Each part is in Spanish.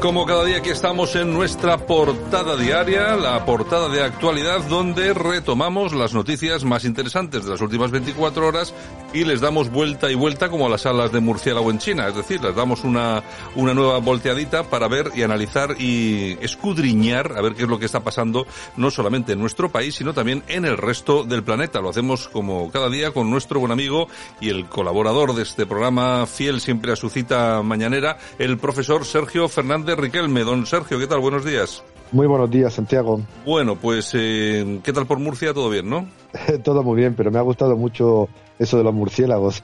Como cada día que estamos en nuestra portada diaria, la portada de actualidad, donde retomamos las noticias más interesantes de las últimas 24 horas y les damos vuelta y vuelta como a las alas de murciélago en China. Es decir, les damos una, una nueva volteadita para ver y analizar y escudriñar a ver qué es lo que está pasando no solamente en nuestro país, sino también en el resto del planeta. Lo hacemos como cada día con nuestro buen amigo y el colaborador de este programa, fiel siempre a su cita mañanera, el profesor Sergio Fernández Riquelme. Don Sergio, ¿qué tal? Buenos días. Muy buenos días, Santiago. Bueno, pues, eh, ¿qué tal por Murcia? ¿Todo bien, no? Todo muy bien, pero me ha gustado mucho eso de los murciélagos.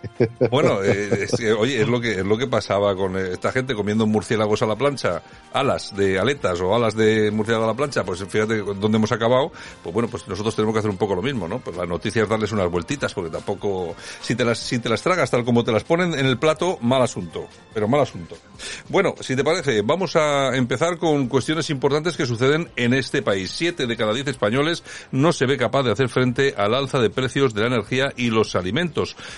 Bueno, eh, oye, es lo que es lo que pasaba con esta gente comiendo murciélagos a la plancha, alas de aletas o alas de murciélago a la plancha, pues fíjate dónde hemos acabado. Pues bueno, pues nosotros tenemos que hacer un poco lo mismo, ¿no? Pues la noticia es darles unas vueltitas, porque tampoco si te las si te las tragas tal como te las ponen en el plato, mal asunto, pero mal asunto. Bueno, si te parece, vamos a empezar con cuestiones importantes que suceden en este país. Siete de cada diez españoles no se ve capaz de hacer frente al alza de precios de la energía y los alimentos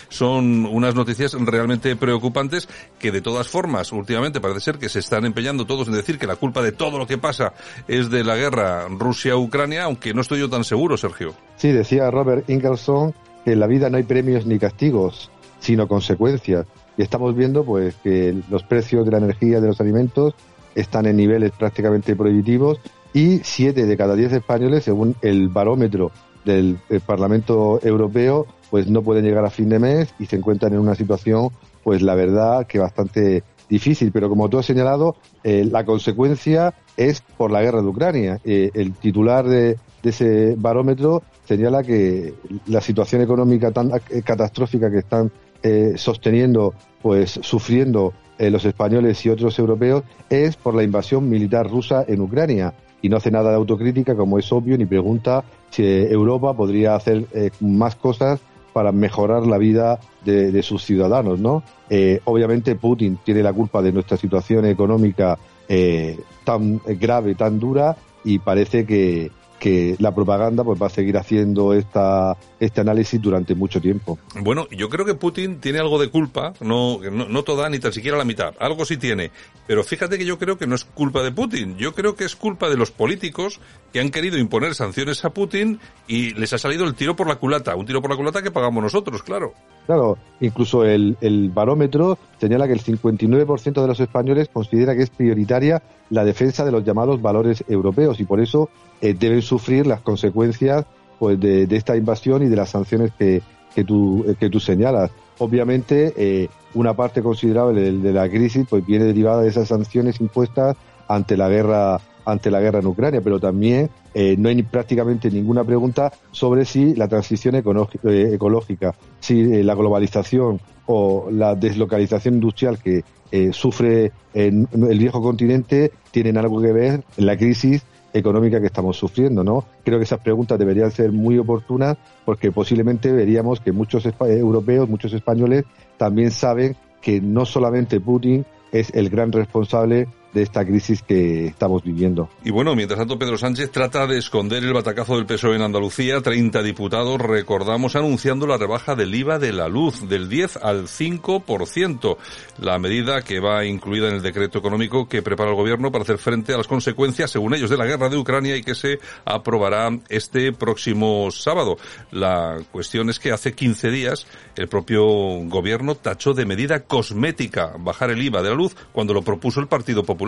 son unas noticias realmente preocupantes que de todas formas últimamente parece ser que se están empeñando todos en decir que la culpa de todo lo que pasa es de la guerra Rusia-Ucrania, aunque no estoy yo tan seguro, Sergio. Sí, decía Robert Ingerson que en la vida no hay premios ni castigos, sino consecuencias. Y estamos viendo pues que los precios de la energía de los alimentos están en niveles prácticamente prohibitivos y siete de cada diez españoles, según el barómetro del Parlamento Europeo, pues no pueden llegar a fin de mes y se encuentran en una situación, pues la verdad que bastante difícil. Pero como tú has señalado, eh, la consecuencia es por la guerra de Ucrania. Eh, el titular de, ese barómetro señala que la situación económica tan eh, catastrófica que están sosteniendo, pues sufriendo los españoles y otros europeos, es por la invasión militar rusa en Ucrania y no hace nada de autocrítica, como es obvio, ni pregunta si Europa podría hacer más cosas para mejorar la vida de, sus ciudadanos, ¿no? Eh, obviamente Putin tiene la culpa de nuestra situación económica eh, tan grave, tan dura, y parece que, que la propaganda pues va a seguir haciendo esta, este análisis durante mucho tiempo. Bueno, yo creo que Putin tiene algo de culpa, no, no, no, toda ni tan siquiera la mitad, algo sí tiene, pero fíjate que yo creo que no es culpa de Putin, yo creo que es culpa de los políticos que han querido imponer sanciones a Putin y les ha salido el tiro por la culata, un tiro por la culata que pagamos nosotros, claro. Claro, incluso el, el barómetro señala que el 59% de los españoles considera que es prioritaria la defensa de los llamados valores europeos y por eso eh, deben sufrir las consecuencias pues, de, esta invasión y de las sanciones que, que, tú, eh, que tú señalas. Obviamente, eh, una parte considerable de, la crisis pues, viene derivada de esas sanciones impuestas ante la guerra ante la guerra en Ucrania, pero también no hay prácticamente ninguna pregunta sobre si la transición ecológica, si la globalización o la deslocalización industrial que sufre en el viejo continente tienen algo que ver en la crisis económica que estamos sufriendo, ¿no? Creo que esas preguntas deberían ser muy oportunas porque posiblemente veríamos que muchos europeos, muchos españoles también saben que no solamente Putin es el gran responsable de esta crisis que estamos viviendo. Y bueno, mientras tanto Pedro Sánchez trata de esconder el batacazo del PSOE en Andalucía. 30 diputados, recordamos, anunciando la rebaja del IVA de la luz del 10 al 5%. La medida que va incluida en el decreto económico que prepara el gobierno para hacer frente a las consecuencias, según ellos, de la guerra de Ucrania y que se aprobará este próximo sábado. La cuestión es que hace 15 días el propio gobierno tachó de medida cosmética bajar el IVA de la luz cuando lo propuso el Partido Popular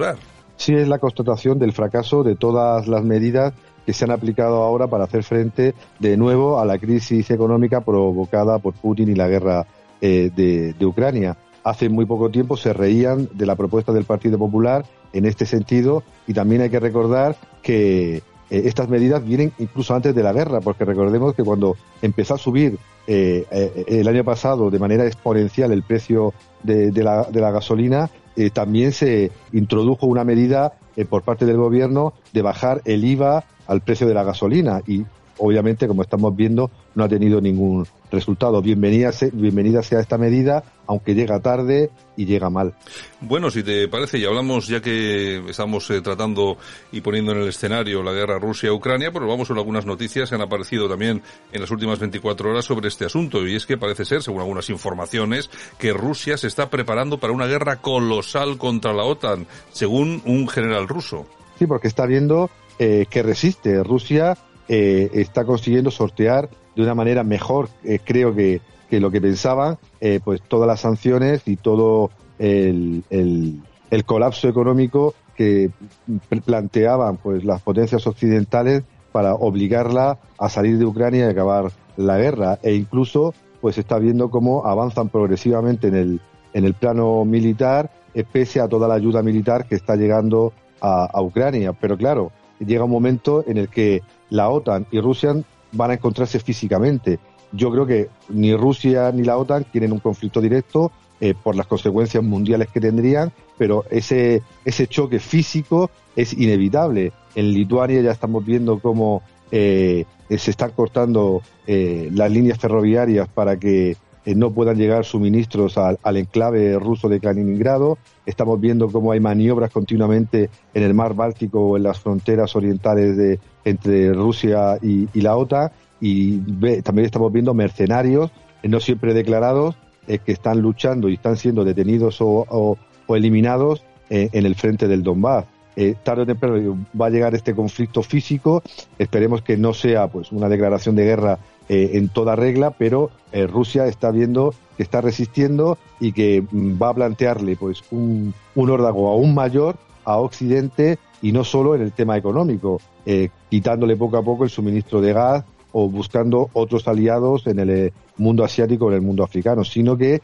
Sí, es la constatación del fracaso de todas las medidas que se han aplicado ahora para hacer frente de nuevo a la crisis económica provocada por Putin y la guerra eh, de, Ucrania. hace muy poco tiempo se reían de la propuesta del Partido Popular en este sentido y también hay que recordar que eh, estas medidas vienen incluso antes de la guerra, porque recordemos que cuando empezó a subir eh, el año pasado de manera exponencial el precio de, la, de la, gasolina, también se introdujo una medida por parte del gobierno de bajar el IVA al precio de la gasolina. Y obviamente, como estamos viendo, no ha tenido ningún resultado. Bienvenida, bienvenida sea esta medida, aunque llega tarde y llega mal. Bueno, si te parece, y hablamos, ya que estamos eh, tratando y poniendo en el escenario la guerra Rusia-Ucrania, pues vamos con algunas noticias que han aparecido también en las últimas 24 horas sobre este asunto. Y es que parece ser, según algunas informaciones, que Rusia se está preparando para una guerra colosal contra la OTAN, según un general ruso. Sí, porque está viendo eh, que resiste. Rusia eh, está consiguiendo sortear de una manera mejor, eh, creo que, que, lo que pensaban, eh, pues todas las sanciones y todo el, el, colapso económico que planteaban pues las potencias occidentales para obligarla a salir de Ucrania y acabar la guerra. E incluso pues está viendo cómo avanzan progresivamente en el en el plano militar pese a toda la ayuda militar que está llegando a, a Ucrania. Pero claro llega un momento en el que la OTAN y Rusia van a encontrarse físicamente. Yo creo que ni Rusia ni la OTAN tienen un conflicto directo eh, por las consecuencias mundiales que tendrían, pero ese, ese choque físico es inevitable. En Lituania ya estamos viendo cómo eh, se están cortando eh, las líneas ferroviarias para que eh, no puedan llegar suministros al, enclave ruso de Kaliningrado. Estamos viendo cómo hay maniobras continuamente en el mar Báltico o en las fronteras orientales de, entre Rusia y, la OTAN. Y también estamos viendo mercenarios, eh, no siempre declarados, eh, que están luchando y están siendo detenidos o, eliminados en el frente del Donbass. tarde o temprano va a llegar este conflicto físico. Esperemos que no sea pues una declaración de guerra eh, en toda regla, pero eh, Rusia está viendo que está resistiendo y que mm, va a plantearle pues un, un órdago aún mayor a Occidente y no solo en el tema económico, eh, quitándole poco a poco el suministro de gas o buscando otros aliados en el mundo asiático o en el mundo africano, sino que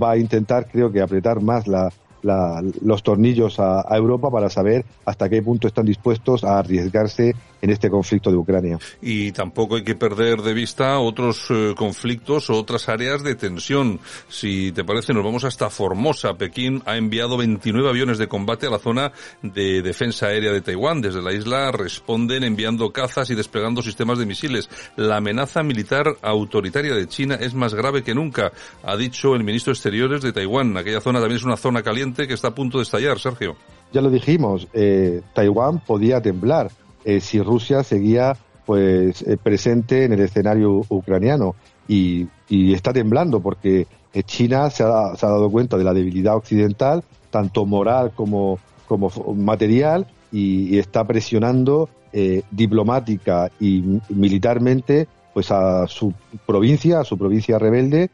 va a intentar, creo que, apretar más la, los tornillos a, Europa para saber hasta qué punto están dispuestos a arriesgarse en este conflicto de Ucrania. Y tampoco hay que perder de vista otros eh, conflictos o otras áreas de tensión. Si te parece, nos vamos hasta Formosa. Pekín ha enviado 29 aviones de combate a la zona de defensa aérea de Taiwán. Desde la isla responden enviando cazas y desplegando sistemas de misiles. La amenaza militar autoritaria de China es más grave que nunca, ha dicho el ministro de Exteriores de Taiwán. Aquella zona también es una zona caliente que está a punto de estallar, Sergio. Ya lo dijimos, eh, Taiwán podía temblar eh, si Rusia seguía pues eh, presente en el escenario ucraniano. Y, está temblando porque China se ha, dado cuenta de la debilidad occidental, tanto moral como, como material, y, está presionando diplomática y militarmente pues a su provincia, a su provincia rebelde,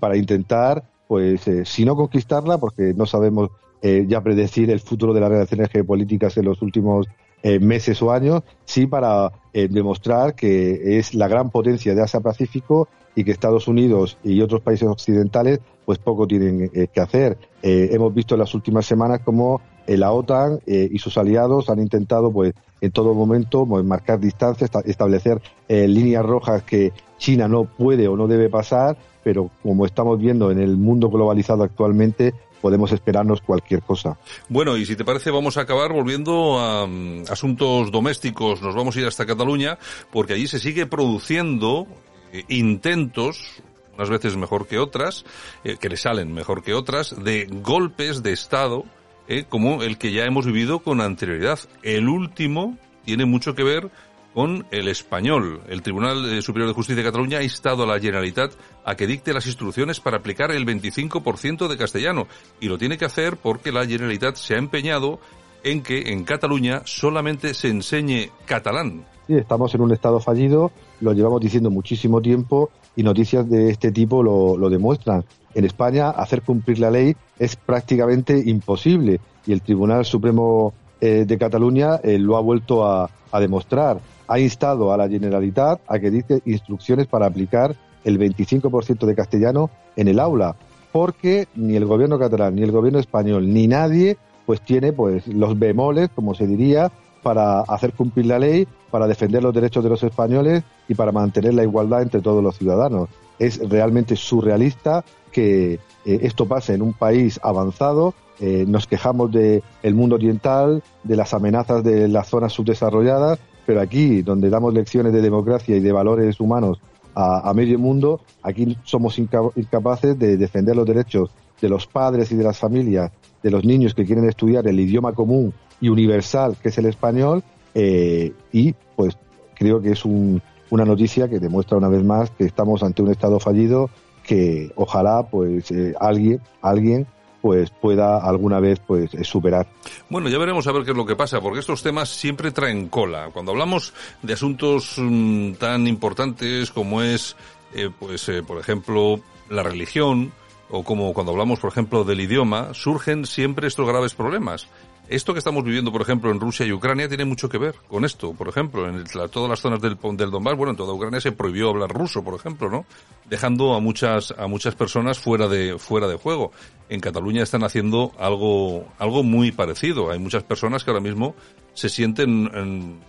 para intentar pues eh, si no conquistarla, porque no sabemos eh, ya predecir el futuro de las relaciones geopolíticas en los últimos eh, meses o años, sí para demostrar que es la gran potencia de Asia-Pacífico y que Estados Unidos y otros países occidentales pues poco tienen que hacer. hemos visto en las últimas semanas cómo la OTAN y sus aliados han intentado pues en todo momento pues, marcar distancias, establecer líneas rojas que China no puede o no debe pasar pero como estamos viendo en el mundo globalizado actualmente, podemos esperarnos cualquier cosa. Bueno, y si te parece, vamos a acabar volviendo a mm, asuntos domésticos. Nos vamos a ir hasta Cataluña, porque allí se sigue produciendo eh, intentos unas veces mejor que otras, eh, que le salen mejor que otras, de golpes de Estado, eh, como el que ya hemos vivido con anterioridad. El último tiene mucho que ver con el español. El Tribunal Superior de Justicia de Cataluña ha instado a la Generalitat a que dicte las instrucciones para aplicar el 25% de castellano y lo tiene que hacer porque la Generalitat se ha empeñado en que en Cataluña solamente se enseñe catalán. Sí, estamos en un estado fallido, lo llevamos diciendo muchísimo tiempo y noticias de este tipo lo, demuestran. En España hacer cumplir la ley es prácticamente imposible y el Tribunal Supremo eh, de Cataluña eh, lo ha vuelto a demostrar ha instado a la Generalitat a que dicte instrucciones para aplicar el 25% de castellano en el aula. porque ni el gobierno catalán, ni el gobierno español, ni nadie, pues tiene pues los bemoles, como se diría, para hacer cumplir la ley, para defender los derechos de los españoles y para mantener la igualdad entre todos los ciudadanos. Es realmente surrealista que eh, esto pase en un país avanzado. Eh, nos quejamos del el mundo oriental, de las amenazas de las zonas subdesarrolladas, pero aquí, donde damos lecciones de democracia y de valores humanos a, a medio mundo, aquí somos incapaces de defender los derechos de los padres y de las familias, de los niños que quieren estudiar el idioma común y universal que es el español eh, y pues creo que es una noticia que demuestra una vez más que estamos ante un estado fallido que ojalá pues eh, alguien alguien pues pueda alguna vez pues superar. Bueno, ya veremos a ver qué es lo que pasa, porque estos temas siempre traen cola. Cuando hablamos de asuntos mm, tan importantes como es, eh, pues, por ejemplo, la religión, o como cuando hablamos, por ejemplo, del idioma, surgen siempre estos graves problemas. Esto que estamos viviendo, por ejemplo, en Rusia y Ucrania tiene mucho que ver con esto. Por ejemplo, en todas las zonas del, del Donbass, bueno, en toda Ucrania se prohibió hablar ruso, por ejemplo, ¿no? Dejando a muchas, a muchas personas fuera de, fuera de juego. En Cataluña están haciendo algo, algo muy parecido. Hay muchas personas que ahora mismo se sienten en,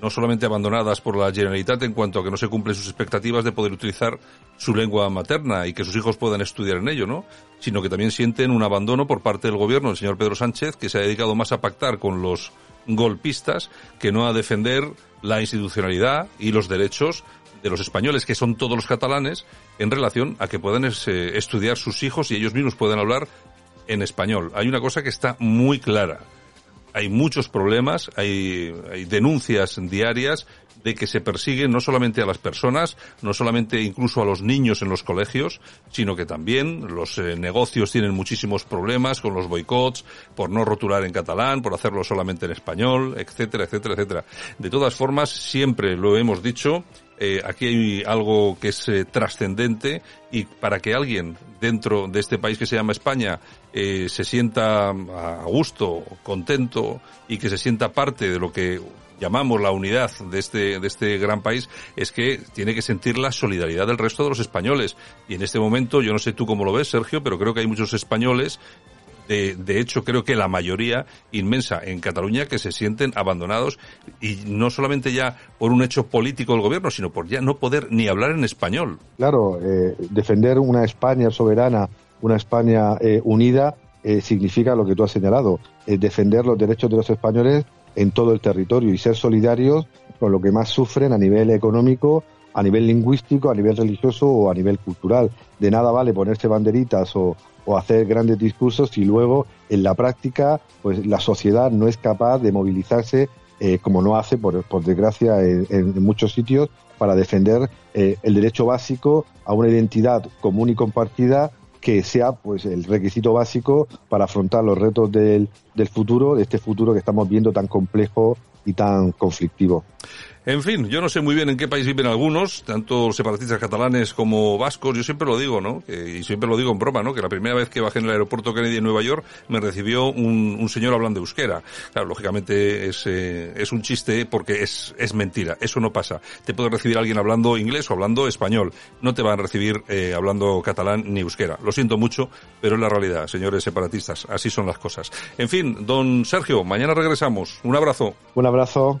no solamente abandonadas por la Generalitat en cuanto a que no se cumplen sus expectativas de poder utilizar su lengua materna y que sus hijos puedan estudiar en ello, ¿no? Sino que también sienten un abandono por parte del gobierno del señor Pedro Sánchez, que se ha dedicado más a pactar con los golpistas que no a defender la institucionalidad y los derechos de los españoles, que son todos los catalanes, en relación a que puedan eh, estudiar sus hijos y ellos mismos puedan hablar en español. Hay una cosa que está muy clara hay muchos problemas, hay, denuncias diarias de que se persiguen no solamente a las personas, no solamente incluso a los niños en los colegios, sino que también los eh, negocios tienen muchísimos problemas con los boicots, por no rotular en catalán, por hacerlo solamente en español, etcétera, etcétera, etcétera. De todas formas, siempre lo hemos dicho, eh, aquí hay algo que es eh, trascendente y para que alguien dentro de este país que se llama España eh, se sienta a gusto, contento y que se sienta parte de lo que llamamos la unidad de este, de este gran país es que tiene que sentir la solidaridad del resto de los españoles. Y en este momento, yo no sé tú cómo lo ves, Sergio, pero creo que hay muchos españoles de, hecho, creo que la mayoría inmensa en Cataluña que se sienten abandonados y no solamente ya por un hecho político del gobierno, sino por ya no poder ni hablar en español. Claro, eh, defender una España soberana, una España eh, unida, eh, significa lo que tú has señalado, defender los derechos de los españoles en todo el territorio y ser solidarios con lo que más sufren a nivel económico, a nivel lingüístico, a nivel religioso o a nivel cultural. De nada vale ponerse banderitas o, o hacer grandes discursos y luego en la práctica pues la sociedad no es capaz de movilizarse eh, como no hace por, desgracia en, muchos sitios para defender eh, el derecho básico a una identidad común y compartida que sea pues el requisito básico para afrontar los retos del, del futuro, de este futuro que estamos viendo tan complejo y tan conflictivo. En fin, yo no sé muy bien en qué país viven algunos, tanto separatistas catalanes como vascos, yo siempre lo digo, ¿no? y siempre lo digo en broma, ¿no? Que la primera vez que bajé en el aeropuerto Kennedy en Nueva York me recibió un, un señor hablando euskera. Claro, lógicamente es, eh, es un chiste porque es, es mentira, eso no pasa. Te puede recibir alguien hablando inglés o hablando español, no te van a recibir eh, hablando catalán ni euskera. Lo siento mucho, pero es la realidad, señores separatistas, así son las cosas. En fin, don Sergio, mañana regresamos. Un abrazo. Un abrazo.